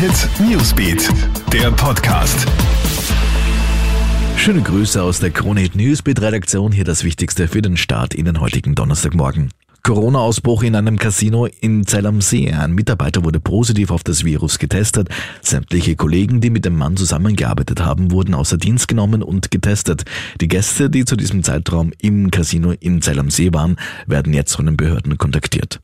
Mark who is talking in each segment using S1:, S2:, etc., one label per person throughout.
S1: Hit Newsbeat, der Podcast.
S2: Schöne Grüße aus der Krone Hit Newsbeat Redaktion. Hier das Wichtigste für den Start in den heutigen Donnerstagmorgen. Corona-Ausbruch in einem Casino in Zell am See. Ein Mitarbeiter wurde positiv auf das Virus getestet. Sämtliche Kollegen, die mit dem Mann zusammengearbeitet haben, wurden außer Dienst genommen und getestet. Die Gäste, die zu diesem Zeitraum im Casino in Zell am See waren, werden jetzt von den Behörden kontaktiert.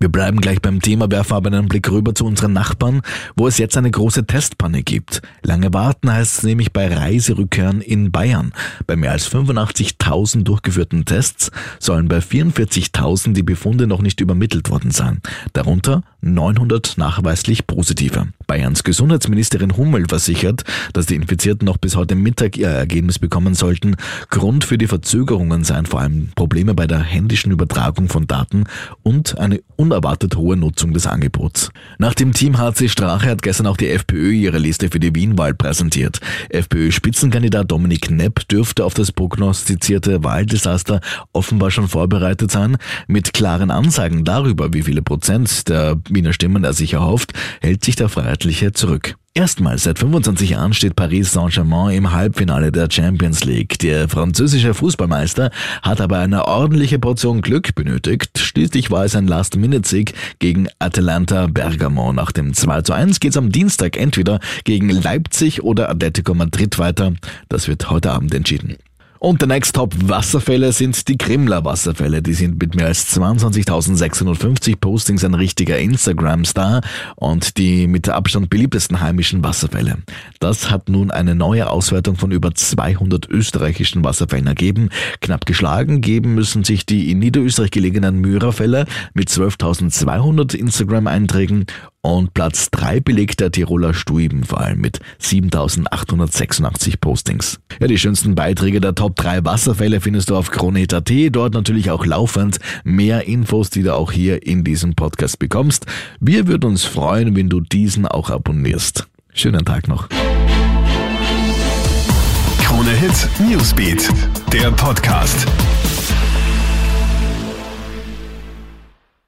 S2: Wir bleiben gleich beim Thema, werfen aber einen Blick rüber zu unseren Nachbarn, wo es jetzt eine große Testpanne gibt. Lange warten heißt es nämlich bei Reiserückkehren in Bayern. Bei mehr als 85.000 durchgeführten Tests sollen bei 44.000 die Befunde noch nicht übermittelt worden sein. Darunter 900 nachweislich positive. Bayerns Gesundheitsministerin Hummel versichert, dass die Infizierten noch bis heute Mittag ihr Ergebnis bekommen sollten. Grund für die Verzögerungen seien vor allem Probleme bei der händischen Übertragung von Daten und eine unerwartet hohe Nutzung des Angebots. Nach dem Team HC Strache hat gestern auch die FPÖ ihre Liste für die Wienwahl präsentiert. FPÖ-Spitzenkandidat Dominik Nepp dürfte auf das prognostizierte Wahldesaster offenbar schon vorbereitet sein. Mit klaren Ansagen darüber, wie viele Prozent der Wiener Stimmen er sich erhofft, hält sich der Freiheitliche zurück. Erstmals seit 25 Jahren steht Paris Saint-Germain im Halbfinale der Champions League. Der französische Fußballmeister hat aber eine ordentliche Portion Glück benötigt. Schließlich war es ein Last-Minute-Sieg gegen Atalanta Bergamo. Nach dem 2 zu 1 geht es am Dienstag entweder gegen Leipzig oder Atletico Madrid weiter. Das wird heute Abend entschieden. Und der Next Top Wasserfälle sind die Krimler Wasserfälle. Die sind mit mehr als 22.650 Postings ein richtiger Instagram-Star und die mit Abstand beliebtesten heimischen Wasserfälle. Das hat nun eine neue Auswertung von über 200 österreichischen Wasserfällen ergeben. Knapp geschlagen geben müssen sich die in Niederösterreich gelegenen Myrerfälle mit 12.200 Instagram-Einträgen und Platz 3 belegt der Tiroler Stuibenfall mit 7886 Postings. Ja, die schönsten Beiträge der Top 3 Wasserfälle findest du auf Kronet.at, dort natürlich auch laufend mehr Infos, die du auch hier in diesem Podcast bekommst. Wir würden uns freuen, wenn du diesen auch abonnierst. Schönen Tag noch.
S1: Krone Hit Newsbeat, der Podcast.